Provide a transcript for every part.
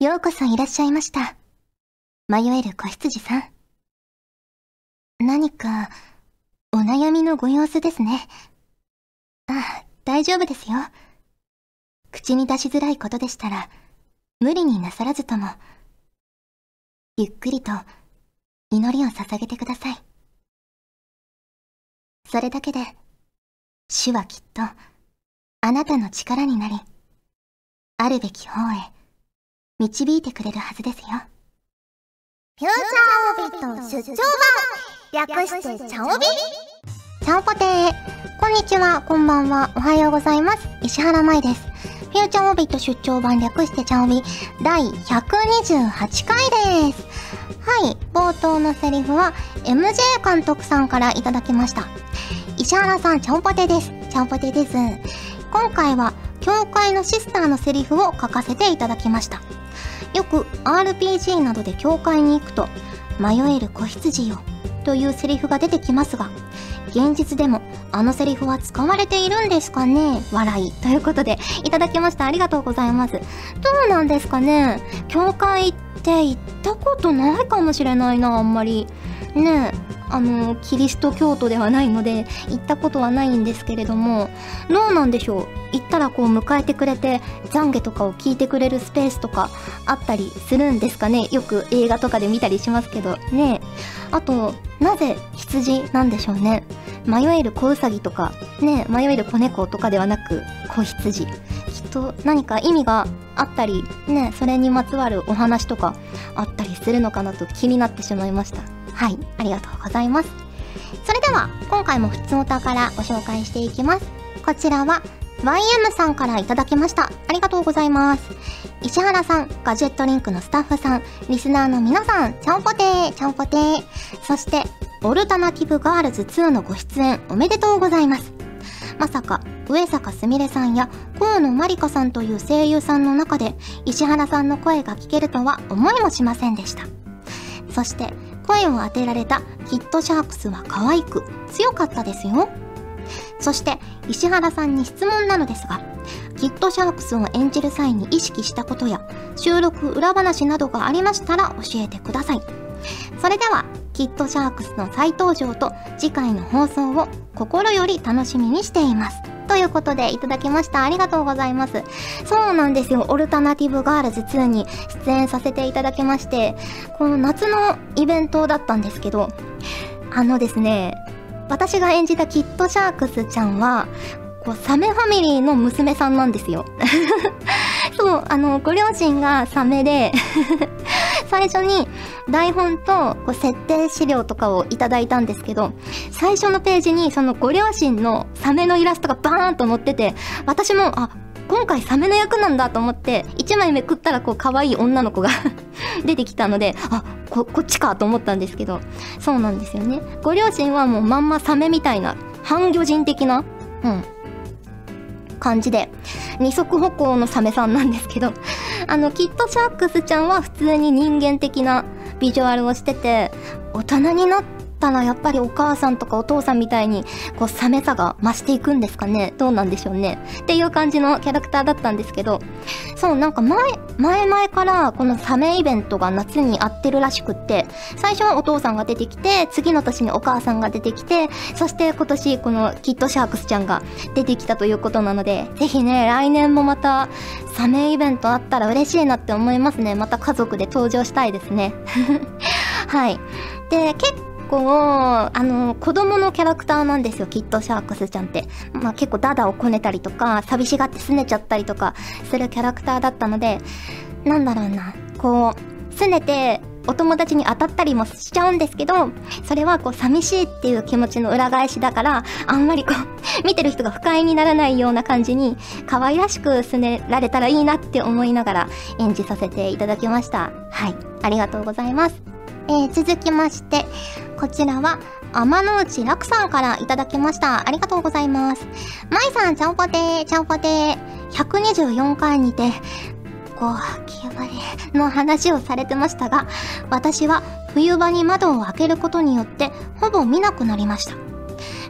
ようこそいらっしゃいました。迷える子羊さん。何か、お悩みのご様子ですね。あ、大丈夫ですよ。口に出しづらいことでしたら、無理になさらずとも、ゆっくりと祈りを捧げてください。それだけで、主はきっと、あなたの力になり、あるべき方へ、導いてくれるはずですよ。フューチャーオビット出張版略してチャオビチャオポテーこんにちは、こんばんは、おはようございます。石原舞です。フューチャーオビット出張版略してチャオビ第128回です。はい、冒頭のセリフは MJ 監督さんからいただきました。石原さん、チャオポテです。チャオポテです。今回は、教会のシスターのセリフを書かせていただきました。よく RPG などで教会に行くと、迷える子羊よ、というセリフが出てきますが、現実でもあのセリフは使われているんですかね笑い。ということで、いただきました。ありがとうございます。どうなんですかね教会って行ったことないかもしれないな、あんまり。ねえ。あの、キリスト教徒ではないので、行ったことはないんですけれども、どうなんでしょう？行ったらこう迎えてくれて、懺悔とかを聞いてくれるスペースとかあったりするんですかね？よく映画とかで見たりしますけど、ね。あと、なぜ羊なんでしょうね？迷える子ウサギとか、ね。迷える子猫とかではなく、子羊。きっと何か意味があったり、ね。それにまつわるお話とかあったりするのかなと気になってしまいました。はい、ありがとうございます。それでは、今回も普通お宝ご紹介していきます。こちらは、YM さんからいただきました。ありがとうございます。石原さん、ガジェットリンクのスタッフさん、リスナーの皆さん、ちゃんぽてー、ちゃんぽてー。そして、オルタナティブガールズ2のご出演おめでとうございます。まさか、上坂すみれさんや河野まりかさんという声優さんの中で、石原さんの声が聞けるとは思いもしませんでした。そして、声を当てられたキッドシャークスは可愛く強かったですよ。そして石原さんに質問なのですが、キッドシャークスを演じる際に意識したことや収録裏話などがありましたら教えてください。それでは、キッドシャークスの再登場と次回の放送を心より楽しみにしています。ということでいただきました。ありがとうございます。そうなんですよ。オルタナティブガールズ2に出演させていただきまして、この夏のイベントだったんですけど、あのですね、私が演じたキッドシャークスちゃんは、こう、サメファミリーの娘さんなんですよ。そう、あの、ご両親がサメで最初に台本とこう設定資料とかをいただいたんですけど、最初のページにそのご両親のサメのイラストがバーンと載ってて、私も、あ、今回サメの役なんだと思って、1枚めくったらこう可愛い女の子が 出てきたので、あ、こ、こっちかと思ったんですけど、そうなんですよね。ご両親はもうまんまサメみたいな、半魚人的な、うん、感じで、二足歩行のサメさんなんですけど、あの、キットシャークスちゃんは普通に人間的なビジュアルをしてて、大人になってたらやっぱりお母さんとかお父さんみたいに、こう、サメさが増していくんですかねどうなんでしょうねっていう感じのキャラクターだったんですけど、そう、なんか前、前々からこのサメイベントが夏に合ってるらしくって、最初はお父さんが出てきて、次の年にお母さんが出てきて、そして今年このキッドシャークスちゃんが出てきたということなので、ぜひね、来年もまたサメイベントあったら嬉しいなって思いますね。また家族で登場したいですね。はい。で、結構、あの、子供のキャラクターなんですよ、キッドシャークスちゃんって。まあ結構ダダをこねたりとか、寂しがって拗ねちゃったりとかするキャラクターだったので、なんだろうな、こう、拗ねて、お友達に当たったりもしちゃうんですけど、それはこう寂しいっていう気持ちの裏返しだから、あんまりこう、見てる人が不快にならないような感じに、可愛らしく拗ねられたらいいなって思いながら演じさせていただきました。はい。ありがとうございます。えー、続きまして、こちらは、天の内楽さんからいただきました。ありがとうございます。まいさん、ちゃんぽてー、ちゃんぽてー。124回にて、ゴキブリの話をされてましたが、私は冬場に窓を開けることによってほぼ見なくなりました。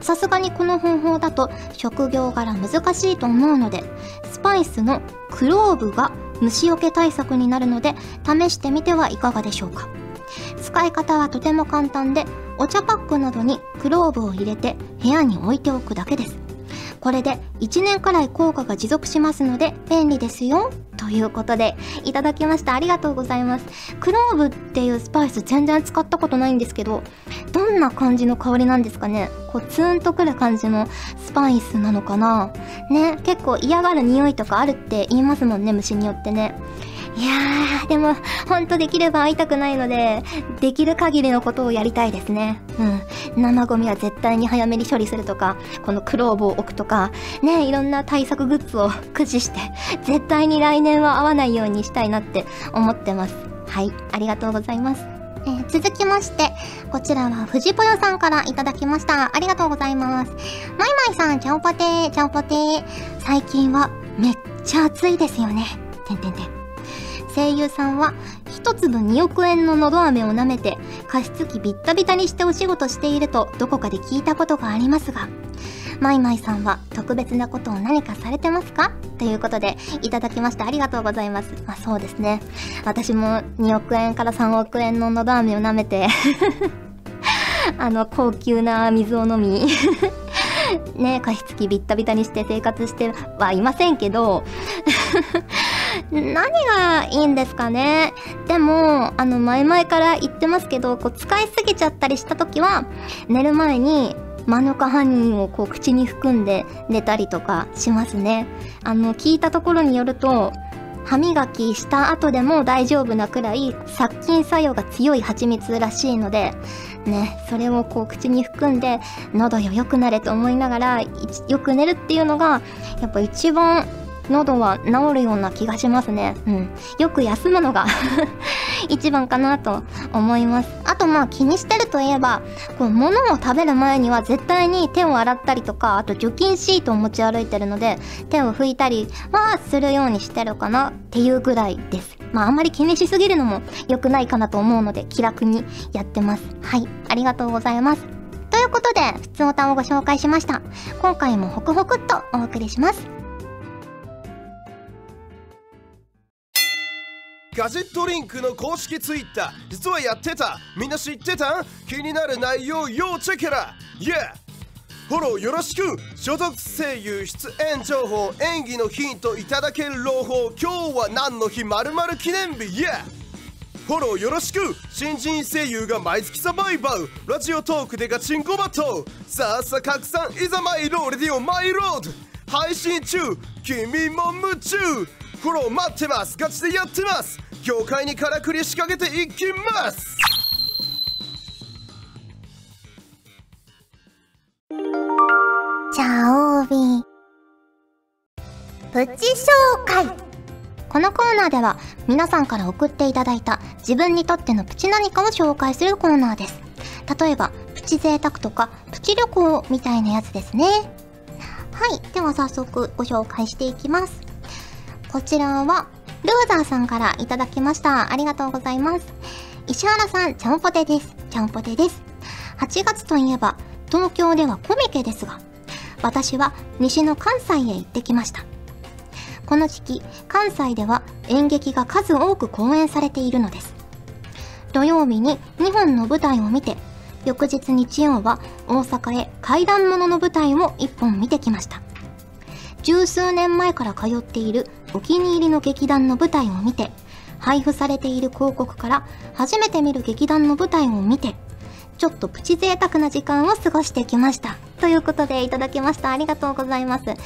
さすがにこの方法だと職業柄難しいと思うので、スパイスのクローブが虫除け対策になるので試してみてはいかがでしょうか使い方はとても簡単でお茶パックなどにクローブを入れて部屋に置いておくだけです。これで1年くらい効果が持続しますので便利ですよということでいただきました。ありがとうございます。クローブっていうスパイス全然使ったことないんですけどどんな感じの香りなんですかね？こうツーンとくる感じのスパイスなのかな？ね結構嫌がる匂いとかあるって言いますもんね虫によってね。いやー、でも、ほんとできれば会いたくないので、できる限りのことをやりたいですね。うん。生ゴミは絶対に早めに処理するとか、このクローブを置くとか、ね、いろんな対策グッズを駆使して、絶対に来年は会わないようにしたいなって思ってます。はい、ありがとうございます。えー、続きまして、こちらは藤ぽよさんからいただきました。ありがとうございます。まいまいさん、ちゃんぽてー、ちゃんぽてー。最近はめっちゃ暑いですよね。てんてんてん。声優さんは一粒2億円ののど飴を舐めて加湿器ビッタビタにしてお仕事しているとどこかで聞いたことがありますがマイマイさんは特別なことを何かされてますか？ということでいただきましたありがとうございます。まあそうですね。私も2億円から3億円ののど飴を舐めて あの高級な水を飲み ね加湿器ビッタビタにして生活してはいませんけど何がいいんですかね？でも、あの、前々から言ってますけど、こう、使いすぎちゃったりした時は、寝る前に、マヌカハニーをこう口に含んで寝たりとかしますね。あの、聞いたところによると、歯磨きした後でも大丈夫なくらい殺菌作用が強い蜂蜜らしいので、ね、それをこう口に含んで喉よ良くなれと思いながらよく寝るっていうのがやっぱ一番喉は治るような気がしますね。うん。よく休むのが 一番かなと思います。あとまあ気にしてるといえば、こう物を食べる前には絶対に手を洗ったりとか、あと除菌シートを持ち歩いてるので、手を拭いたりはするようにしてるかなっていうぐらいです。まああんまり気にしすぎるのも良くないかなと思うので気楽にやってます。はい。ありがとうございます。ということで、普通お歌をご紹介しました。今回もホクホクっとお送りします。ガジェットリンクの公式ツイッター。実はやってた。みんな知ってた？気になる内容要チェケラ Yeah! フォローよろしく。所属声優出演情報演技のヒントいただける朗報。今日は何の日？まる記念日。Yeah! フォローよろしく。新人声優が毎月サバイバルラジオトークでガチンコバトルさあさあ拡散。いざマイローレディオマイロード。配信中。君も夢中。フォロー待ってます。ガチでやってます。業界にからくり仕掛けていきます。チャオビプチ紹介。このコーナーでは皆さんから送っていただいた自分にとってのプチ何かを紹介するコーナーです。例えばプチ贅沢とかプチ旅行みたいなやつですね。はい。では早速ご紹介していきます。こちらはルーザーさんからいただきました。ありがとうございます。石原さん、ちゃんぽてです。ちゃんぽてです。8月といえば、東京ではコミケですが、私は西の関西へ行ってきました。この時期、関西では演劇が数多く公演されているのです。土曜日に2本の舞台を見て、翌日日曜は大阪へ怪談物の舞台を1本見てきました。十数年前から通っているお気に入りの劇団の舞台を見て、配布されている広告から初めて見る劇団の舞台を見て、ちょっとプチ贅沢な時間を過ごしてきました。ということでいただきました。ありがとうございます。ね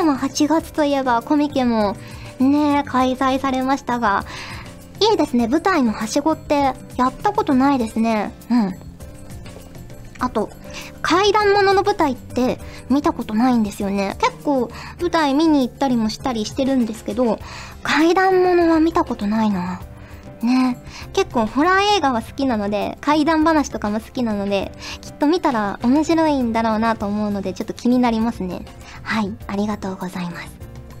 え、まあ8月といえばコミケもねえ開催されましたが、いいですね。舞台のはしごってやったことないですね。うん。あと、怪談ものの舞台って見たことないんですよね。結構舞台見に行ったりもしたりしてるんですけど、怪談ものは見たことないな。ね結構ホラー映画は好きなので、怪談話とかも好きなので、きっと見たら面白いんだろうなと思うので、ちょっと気になりますね。はい、ありがとうございます。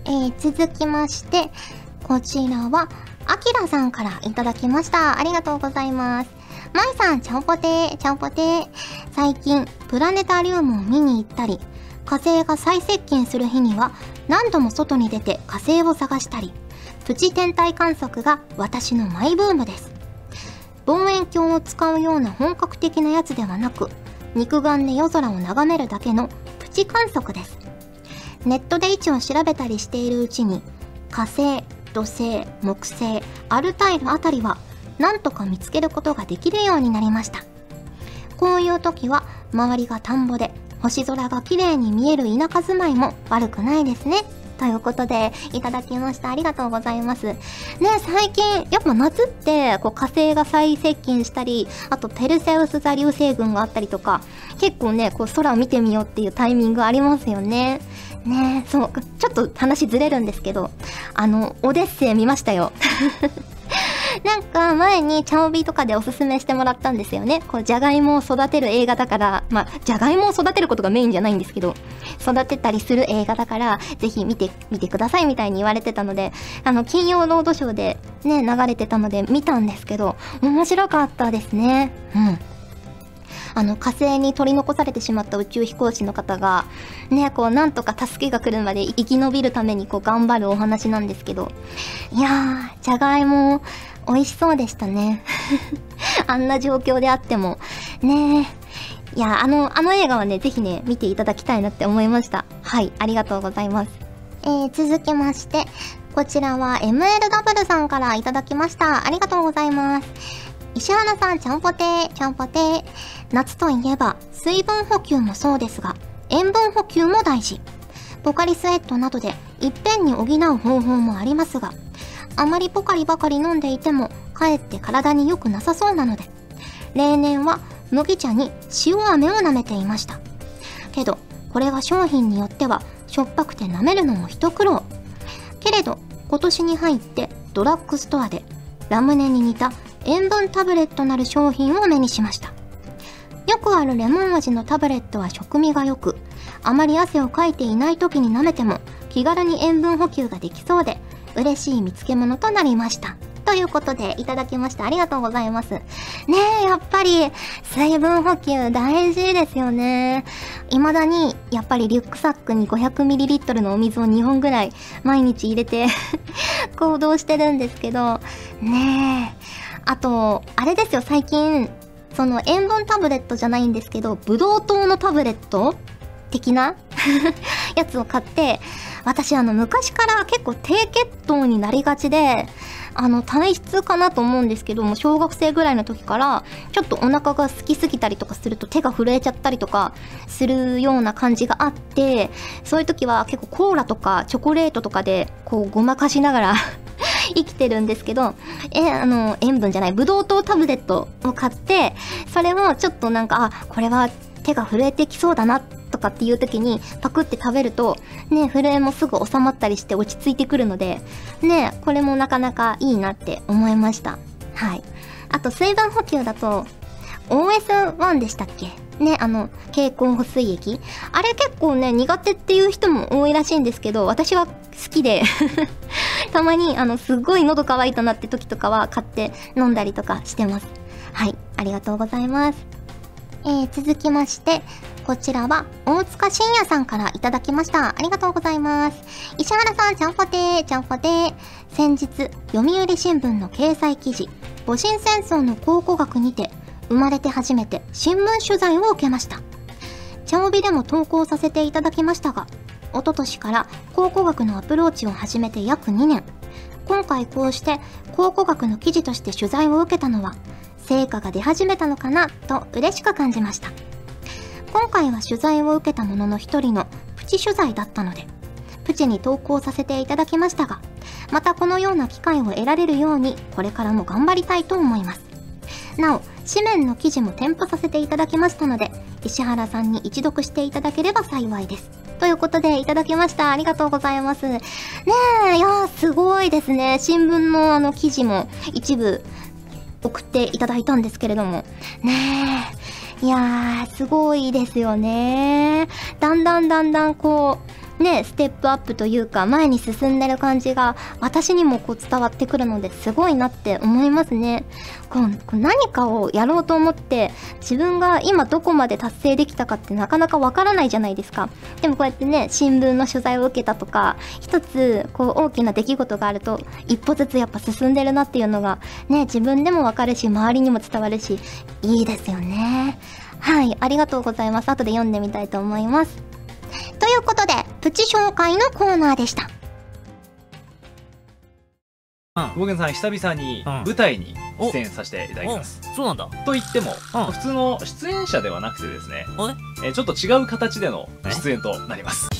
えー、続きまして、こちらは、あきらさんからいただきました。ありがとうございます。まいさん、ちゃんぽてー、ちゃんぽてー。最近、プラネタリウムを見に行ったり、火星が再接近する日には何度も外に出て火星を探したり、プチ天体観測が私のマイブームです望遠鏡を使うような本格的なやつではなく肉眼で夜空を眺めるだけのプチ観測ですネットで位置を調べたりしているうちに火星土星木星アルタイルあたりはなんとか見つけることができるようになりましたこういう時は周りが田んぼで星空が綺麗に見える田舎住まいも悪くないですねということで、いただきました。ありがとうございます。ね、最近、やっぱ夏って、こう火星が最接近したり、あとペルセウス座流星群があったりとか、結構ね、こう空を見てみようっていうタイミングありますよね。ねそう、ちょっと話ずれるんですけど、あの、オデッセイ見ましたよ。なんか前にチャオビーとかでおすすめしてもらったんですよね。こう、じゃがいもを育てる映画だから、まあ、じゃがいもを育てることがメインじゃないんですけど、育てたりする映画だから、ぜひ見てみてくださいみたいに言われてたので、あの、金曜ロードショーでね、流れてたので見たんですけど、面白かったですね。うん。あの火星に取り残されてしまった宇宙飛行士の方がねこうなんとか助けが来るまで生き延びるためにこう頑張るお話なんですけどいやーじゃがいも美味しそうでしたね。あんな状況であっても。ねえ。いやあのあの映画はねぜひね見ていただきたいなって思いました。はいありがとうございます。えー、続きましてこちらは MLW さんからいただきました。ありがとうございます。石原さんちゃんぽてーちゃんぽてー。夏といえば水分補給もそうですが塩分補給も大事。ポカリスエットなどでいっぺんに補う方法もありますがあまりポカリばかり飲んでいてもかえって体に良くなさそうなので。例年は麦茶に塩飴を舐めていました。けどこれは商品によってはしょっぱくて舐めるのも一苦労。けれど今年に入ってドラッグストアでラムネに似た塩分タブレットなる商品を目にしました。よくあるレモン味のタブレットは食味が良く、あまり汗をかいていない時に舐めても気軽に塩分補給ができそうで、嬉しい見つけ物となりました。ということで、いただきました。ありがとうございます。ねえ、やっぱり、水分補給大事ですよね。未だに、やっぱりリュックサックに 500ml のお水を2本ぐらい毎日入れて 行動してるんですけど、ねえ。あと、あれですよ、最近、その塩分タブレットじゃないんですけど、ブドウ糖のタブレット的な？やつを買って、私あの昔から結構低血糖になりがちで、あの体質かなと思うんですけども小学生ぐらいの時からちょっとお腹が空きすぎたりとかすると手が震えちゃったりとかするような感じがあってそういう時は結構コーラとかチョコレートとかでこうごまかしながら 生きてるんですけど、え、あの、塩分じゃない、ブドウ糖タブレットを買って、それをちょっとなんか、あ、これは手が震えてきそうだなとかっていう時にパクって食べると、ね、震えもすぐ収まったりして落ち着いてくるので、ね、これもなかなかいいなって思いました。はい。あと水分補給だと、OS1 でしたっけ？ね、あの、経口補水液。あれ結構ね、苦手っていう人も多いらしいんですけど、私は好きで たまに、あの、すっごい喉乾いたなって時とかは買って飲んだりとかしてます。はい、ありがとうございます。えー、続きまして、こちらは、大塚信也さんからいただきました。ありがとうございます。石原さん、ちゃんぽてー、ちゃんぽてー。先日、読売新聞の掲載記事、戊辰戦争の考古学にて、生まれて初めて新聞取材を受けました。茶帯でも投稿させていただきましたが、一昨年から考古学のアプローチを始めて約2年。今回こうして考古学の記事として取材を受けたのは、成果が出始めたのかなと嬉しく感じました。今回は取材を受けたものの一人のプチ取材だったので、プチに投稿させていただきましたが、またこのような機会を得られるように、これからも頑張りたいと思います。なお、紙面の記事も添付させていただきましたので、石原さんに一読していただければ幸いです。ということで、いただきました。ありがとうございます。ねえ、いやすごいですね。新聞のあの記事も一部送っていただいたんですけれども。ねえ、いやー、すごいですよね。だんだんだんだんこう、ね、ステップアップというか、前に進んでる感じが、私にもこう伝わってくるのですごいなって思いますね。こう何かをやろうと思って、自分が今どこまで達成できたかってなかなかわからないじゃないですか。でもこうやってね、新聞の取材を受けたとか、一つ、こう大きな出来事があると、一歩ずつやっぱ進んでるなっていうのが、ね、自分でもわかるし、周りにも伝わるし、いいですよね。はい、ありがとうございます。後で読んでみたいと思います。ということで、プチ紹介のコーナーでした。さん久々に舞台に出演させていただきます、そうなんだ。と言っても、普通の出演者ではなくてですねえちょっと違う形での出演となります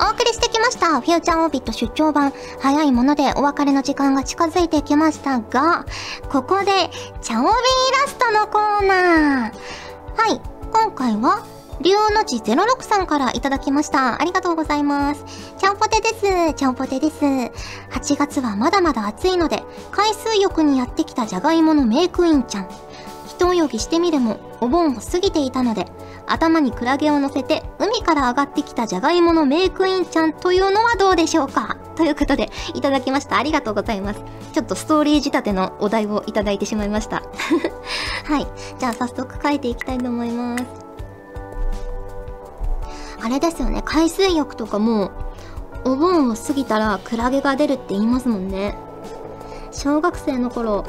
お送りしてきましたフューチャーオービット出張版早いものでお別れの時間が近づいてきましたがここでチャオビーラストのコーナーはい今回は竜の字06さんからいただきました。ありがとうございます。ちゃんぽてです。ちゃんぽてです。8月はまだまだ暑いので、海水浴にやってきたじゃがいものメイクインちゃん。一泳ぎしてみるも、お盆を過ぎていたので、頭にクラゲを乗せて海から上がってきたじゃがいものメイクインちゃんというのはどうでしょうか？ということでいただきました。ありがとうございます。ちょっとストーリー仕立てのお題をいただいてしまいました。はい。じゃあ早速書いていきたいと思います。あれですよね。海水浴とかもお盆を過ぎたらクラゲが出るって言いますもんね。小学生の頃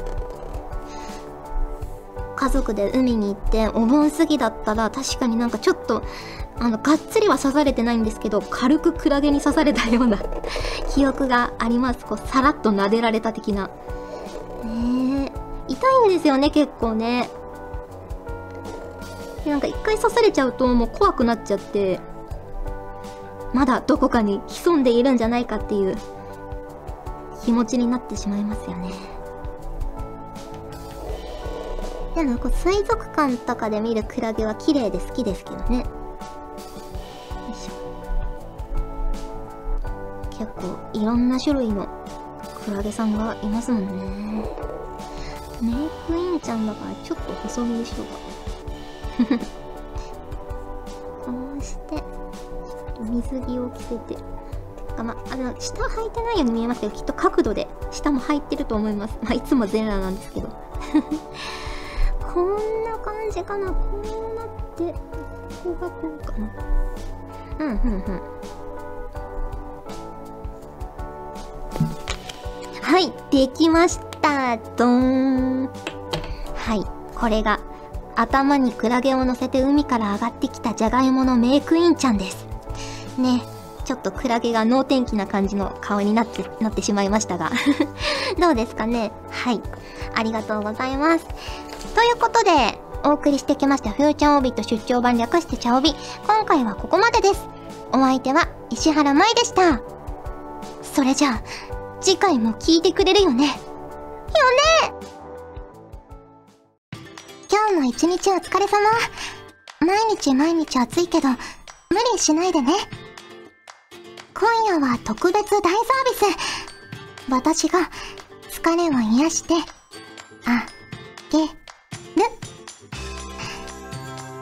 家族で海に行ってお盆過ぎだったら確かになんかちょっとあのがっつりは刺されてないんですけど軽くクラゲに刺されたような 記憶があります。こうさらっと撫でられた的な。ねえ。痛いんですよね結構ね。なんか一回刺されちゃうともう怖くなっちゃってまだどこかに潜んでいるんじゃないかっていう気持ちになってしまいますよね。でもこう水族館とかで見るクラゲは綺麗で好きですけどね。よいしょ。結構いろんな種類のクラゲさんがいますもんね。メイクインちゃんだからちょっと細身にしようか。こうして水着を着せて。かまあの下履いてないように見えますけどきっと角度で下も履いてると思います。まあいつも全裸なんですけど。こんな感じかな。こうなってここがこうかな。うんうんうんはいできました。ドーン。はいこれが頭にクラゲを乗せて海から上がってきたじゃがいものメイクインちゃんです。ねちょっとクラゲが能天気な感じの顔になってなってしまいましたが。どうですかね。はい。ありがとうございます。ということで、お送りしてきましたフューチャーオービット出張版略してチャオビ。今回はここまでです。お相手は石原舞でした。それじゃあ、次回も聞いてくれるよね。よね今日も一日お疲れ様。毎日毎日暑いけど、無理しないでね。今夜は特別大サービス。私が疲れを癒して、あ、げ、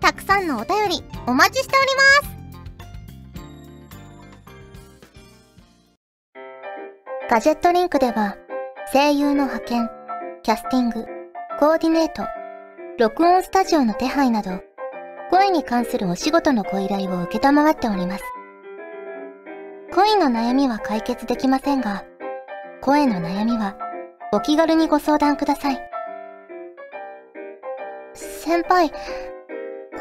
たくさんのお便りお待ちしておりますガジェットリンクでは声優の派遣キャスティングコーディネート録音スタジオの手配など声に関するお仕事のご依頼を承っております恋の悩みは解決できませんが声の悩みはお気軽にご相談ください。先輩、